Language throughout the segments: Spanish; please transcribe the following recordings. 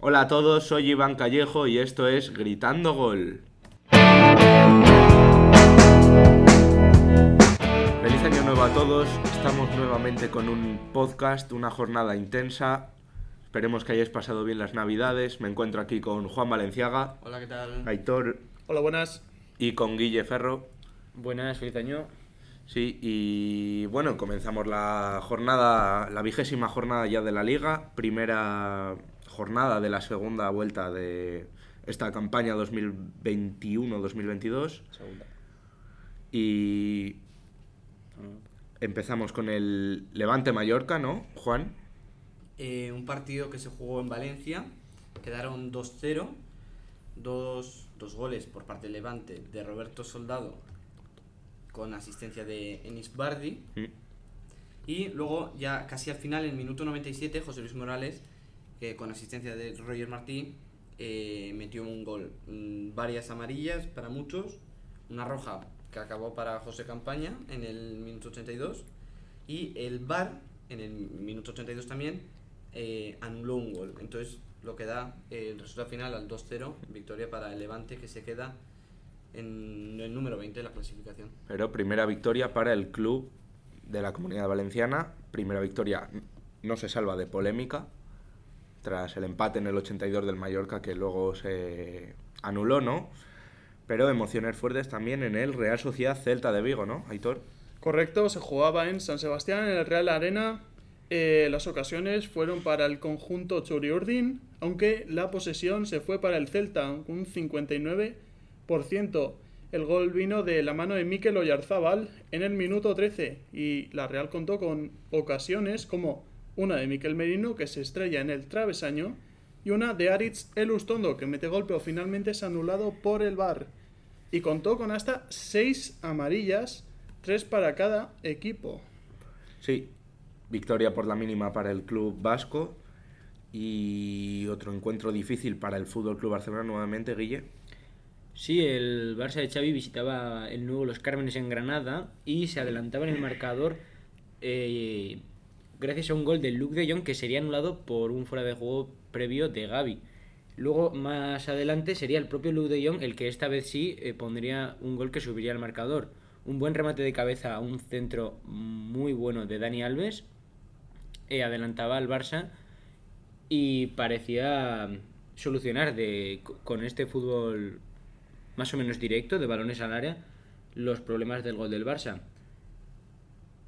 Hola a todos, soy Iván Callejo y esto es Gritando Gol. Feliz año nuevo a todos, estamos nuevamente con un podcast, una jornada intensa. Esperemos que hayáis pasado bien las navidades. Me encuentro aquí con Juan Valenciaga, Hola, ¿qué tal? Aitor Hola, buenas. y con Guille Ferro. Buenas, feliz año. Sí, y bueno, comenzamos la jornada, la vigésima jornada ya de la liga, primera jornada de la segunda vuelta de esta campaña 2021-2022 Segunda. y empezamos con el Levante Mallorca, ¿no, Juan? Eh, un partido que se jugó en Valencia, quedaron 2-0, dos, dos goles por parte del Levante de Roberto Soldado con asistencia de Enis Bardi Mm. y luego ya casi al final, en el minuto 97, José Luis Morales que con asistencia de Roger Martí eh, metió un gol. Mm, Varias amarillas para muchos, una roja que acabó para José Campaña en el minuto 82 y el VAR en el minuto 82 también eh, anuló un gol. Entonces lo que da eh, el resultado final al 2-0, victoria para el Levante que se queda en el número 20 de la clasificación. Pero primera victoria para el club de la Comunidad Valenciana, primera victoria no se salva de polémica tras el empate en el 82 del Mallorca que luego se anuló, ¿no? Pero emociones fuertes también en el Real Sociedad Celta de Vigo, ¿no, Aitor? Correcto, se jugaba en San Sebastián, en el Real Arena. Eh, las ocasiones fueron para el conjunto Churiurdin, aunque la posesión se fue para el Celta, un 59%. El gol vino de la mano de Mikel Oyarzábal en el minuto 13 y la Real contó con ocasiones como una de Mikel Merino que se estrella en el travesaño y una de Aritz Elustondo que mete gol pero finalmente es anulado por el VAR y contó con hasta seis amarillas, tres para cada equipo. Sí, victoria por la mínima para el club vasco y otro encuentro difícil para el Fútbol Club Barcelona nuevamente, Guille. Sí, el Barça de Xavi visitaba el nuevo Los Cármenes en Granada y se adelantaba en el marcador eh, gracias a un gol de Luke de Jong que sería anulado por un fuera de juego previo de Gaby. Luego, más adelante, sería el propio Luke de Jong el que esta vez sí eh, pondría un gol que subiría al marcador. Un buen remate de cabeza a un centro muy bueno de Dani Alves eh, adelantaba al Barça y parecía solucionar de, con este fútbol más o menos directo de balones al área los problemas del gol del Barça.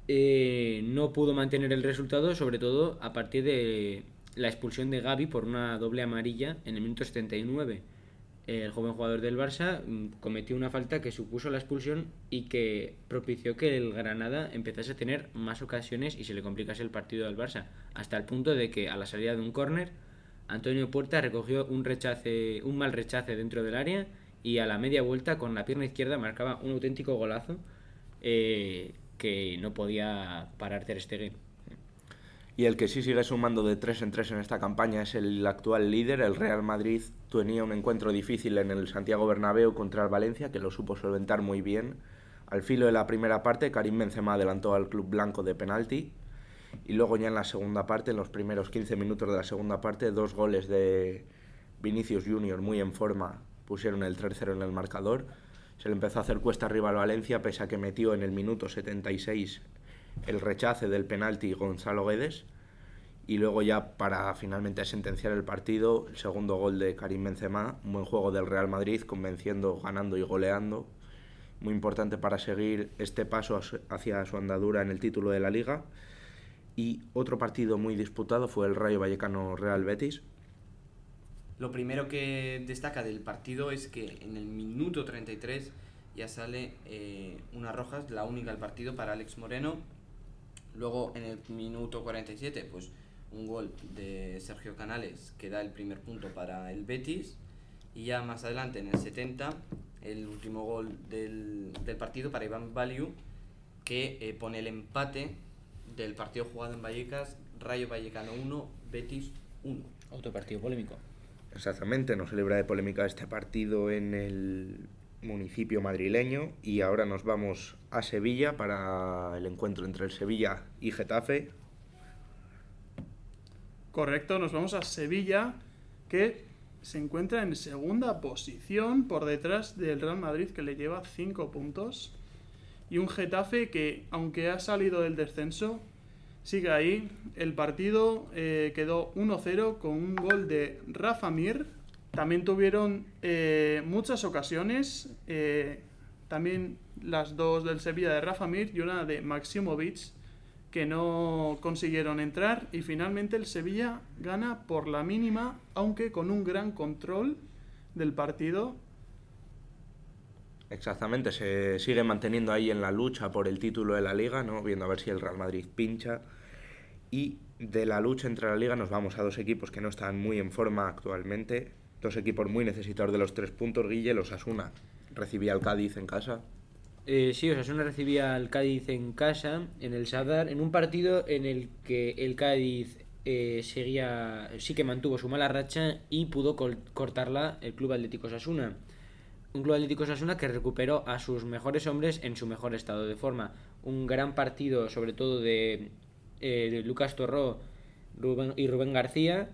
Eh, no pudo mantener el resultado, sobre todo a partir de la expulsión de Gaby por una doble amarilla en el minuto 79. El joven jugador del Barça mm, cometió una falta que supuso la expulsión y que propició que el Granada empezase a tener más ocasiones y se le complicase el partido al Barça, hasta el punto de que a la salida de un córner Antonio Puerta recogió un rechace, un mal rechace dentro del área y a la media vuelta con la pierna izquierda marcaba un auténtico golazo eh, que no podía parar Ter Stegen. Y el que sí sigue sumando de tres en tres en esta campaña es el actual líder, el Real Madrid. Tenía un encuentro difícil en el Santiago Bernabéu contra el Valencia, que lo supo solventar muy bien. Al filo de la primera parte, Karim Benzema adelantó al club blanco de penalti. Y luego ya en la segunda parte, en los primeros 15 minutos de la segunda parte, dos goles de Vinicius Junior muy en forma pusieron el 3-0 en el marcador. Se le empezó a hacer cuesta arriba al Valencia, pese a que metió en el minuto 76 el rechace del penalti Gonzalo Guedes. Y luego ya para finalmente sentenciar el partido el segundo gol de Karim Benzema un buen juego del Real Madrid convenciendo ganando y goleando. Muy importante para seguir este paso hacia su andadura en el título de la liga. Y otro partido muy disputado fue el Rayo Vallecano Real Betis Lo primero que destaca del partido es que en el minuto 33 ya sale eh, una roja, la única del partido para Alex Moreno. Luego en el minuto 47, pues un gol de Sergio Canales que da el primer punto para el Betis. Y ya más adelante, en el 70, el último gol del, del partido para Iván Valiu, que eh, pone el empate del partido jugado en Vallecas, Rayo Vallecano 1, Betis 1. Otro partido polémico. Exactamente, no se libra de polémica este partido en el municipio madrileño y ahora nos vamos a Sevilla para el encuentro entre el Sevilla y Getafe. Correcto, nos vamos a Sevilla, que se encuentra en segunda posición por detrás del Real Madrid que le lleva 5 puntos. Y un Getafe que, aunque ha salido del descenso, sigue ahí. El partido eh, quedó 1-0 con un gol de Rafa Mir. También tuvieron eh, muchas ocasiones. eh, también las dos del Sevilla de Rafa Mir y una de Maximovic que no consiguieron entrar y finalmente el Sevilla gana por la mínima, aunque con un gran control del partido. Exactamente, se sigue manteniendo ahí en la lucha por el título de la liga, ¿no? Viendo a ver si el Real Madrid pincha. Y de la lucha entre la liga nos vamos a dos equipos que no están muy en forma actualmente. Dos equipos muy necesitados de los tres puntos. Guille, los Asuna recibía al Cádiz en casa. Eh, sí, Osasuna recibía al Cádiz en casa, en el Sadar, en un partido en el que el Cádiz eh, seguía, sí que mantuvo su mala racha y pudo cortarla el Club Atlético Osasuna. Un Club Atlético Osasuna que recuperó a sus mejores hombres en su mejor estado de forma. Un gran partido, sobre todo de, eh, de Lucas Torró Rubén- y Rubén García.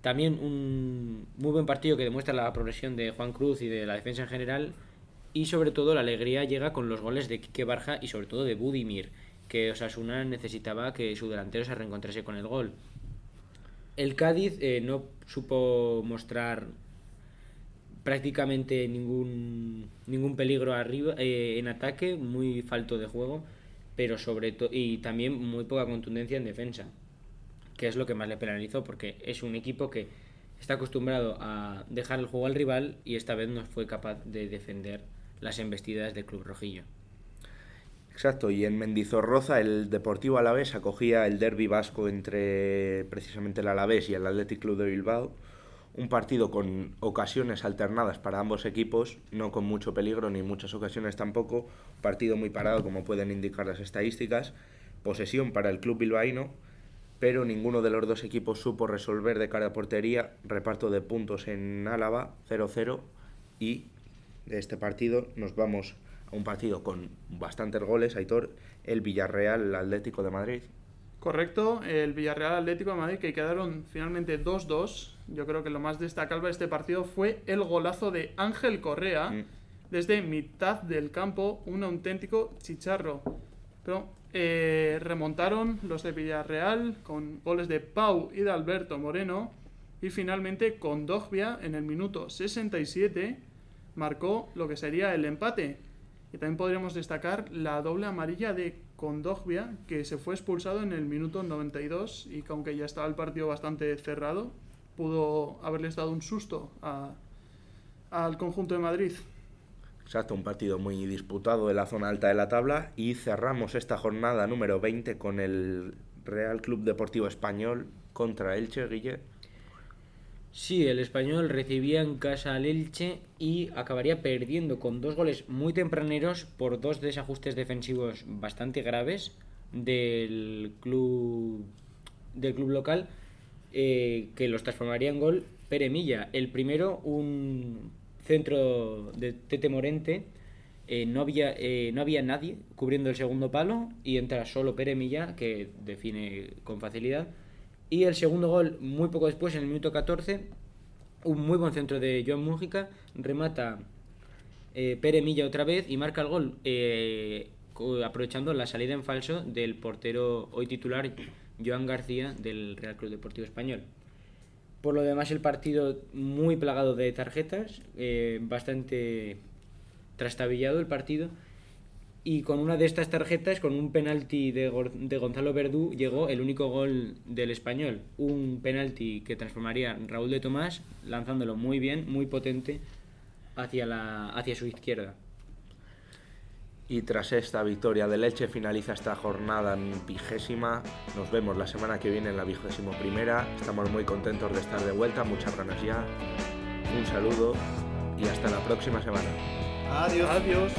También un muy buen partido que demuestra la progresión de Juan Cruz y de la defensa en general. Y sobre todo la alegría llega con los goles de Quique Barja y sobre todo de Budimir, que Osasuna necesitaba que su delantero se reencontrase con el gol. El Cádiz eh, no supo mostrar prácticamente ningún, ningún peligro arriba eh, en ataque, muy falto de juego, pero sobre todo y también muy poca contundencia en defensa, que es lo que más le penalizó porque es un equipo que está acostumbrado a dejar el juego al rival y esta vez no fue capaz de defender las embestidas del club rojillo. Exacto, y en Mendizorroza el Deportivo Alavés acogía el derby vasco entre precisamente el Alavés y el Athletic Club de Bilbao. Un partido con ocasiones alternadas para ambos equipos, no con mucho peligro ni muchas ocasiones tampoco. Partido muy parado, como pueden indicar las estadísticas. Posesión para el club bilbaíno, pero ninguno de los dos equipos supo resolver de cara a portería. Reparto de puntos en Álava, 0-0. Y de este partido nos vamos a un partido con bastantes goles, Aitor, el Villarreal el Atlético de Madrid. Correcto, el Villarreal Atlético de Madrid que quedaron finalmente 2-2. Yo creo que lo más destacable de este partido fue el golazo de Ángel Correa Mm. desde mitad del campo, un auténtico chicharro. Pero eh, remontaron los de Villarreal con goles de Pau y de Alberto Moreno y finalmente con Dogbia en el minuto 67 marcó lo que sería el empate. Y también podríamos destacar la doble amarilla de Condogbia, que se fue expulsado en el minuto 92 y que aunque ya estaba el partido bastante cerrado, pudo haberles dado un susto al conjunto de Madrid. Exacto, un partido muy disputado de la zona alta de la tabla y cerramos esta jornada número 20 con el Real Club Deportivo Español contra Elche, Guille. Sí, el español recibía en casa al Elche y acabaría perdiendo con dos goles muy tempraneros por dos desajustes defensivos bastante graves del club del club local eh, que los transformaría en gol Pere Milla. El primero, un centro de Tete Morente, eh, no, había, eh, no había nadie cubriendo el segundo palo y entra solo Pere Milla que define con facilidad. Y el segundo gol, muy poco después, en el minuto 14, un muy buen centro de Joan Mújica, remata eh, Pere Milla otra vez y marca el gol, eh, aprovechando la salida en falso del portero hoy titular Joan García del Real Club Deportivo Español. Por lo demás, el partido muy plagado de tarjetas, eh, bastante trastabillado el partido. Y con una de estas tarjetas, con un penalti de, de Gonzalo Verdú, llegó el único gol del español. Un penalti que transformaría Raúl de Tomás, lanzándolo muy bien, muy potente, hacia, la, hacia su izquierda. Y tras esta victoria del Elche finaliza esta jornada en vigésima. Nos vemos la semana que viene en la vigésimo primera. Estamos muy contentos de estar de vuelta, muchas ganas ya. Un saludo y hasta la próxima semana. Adiós.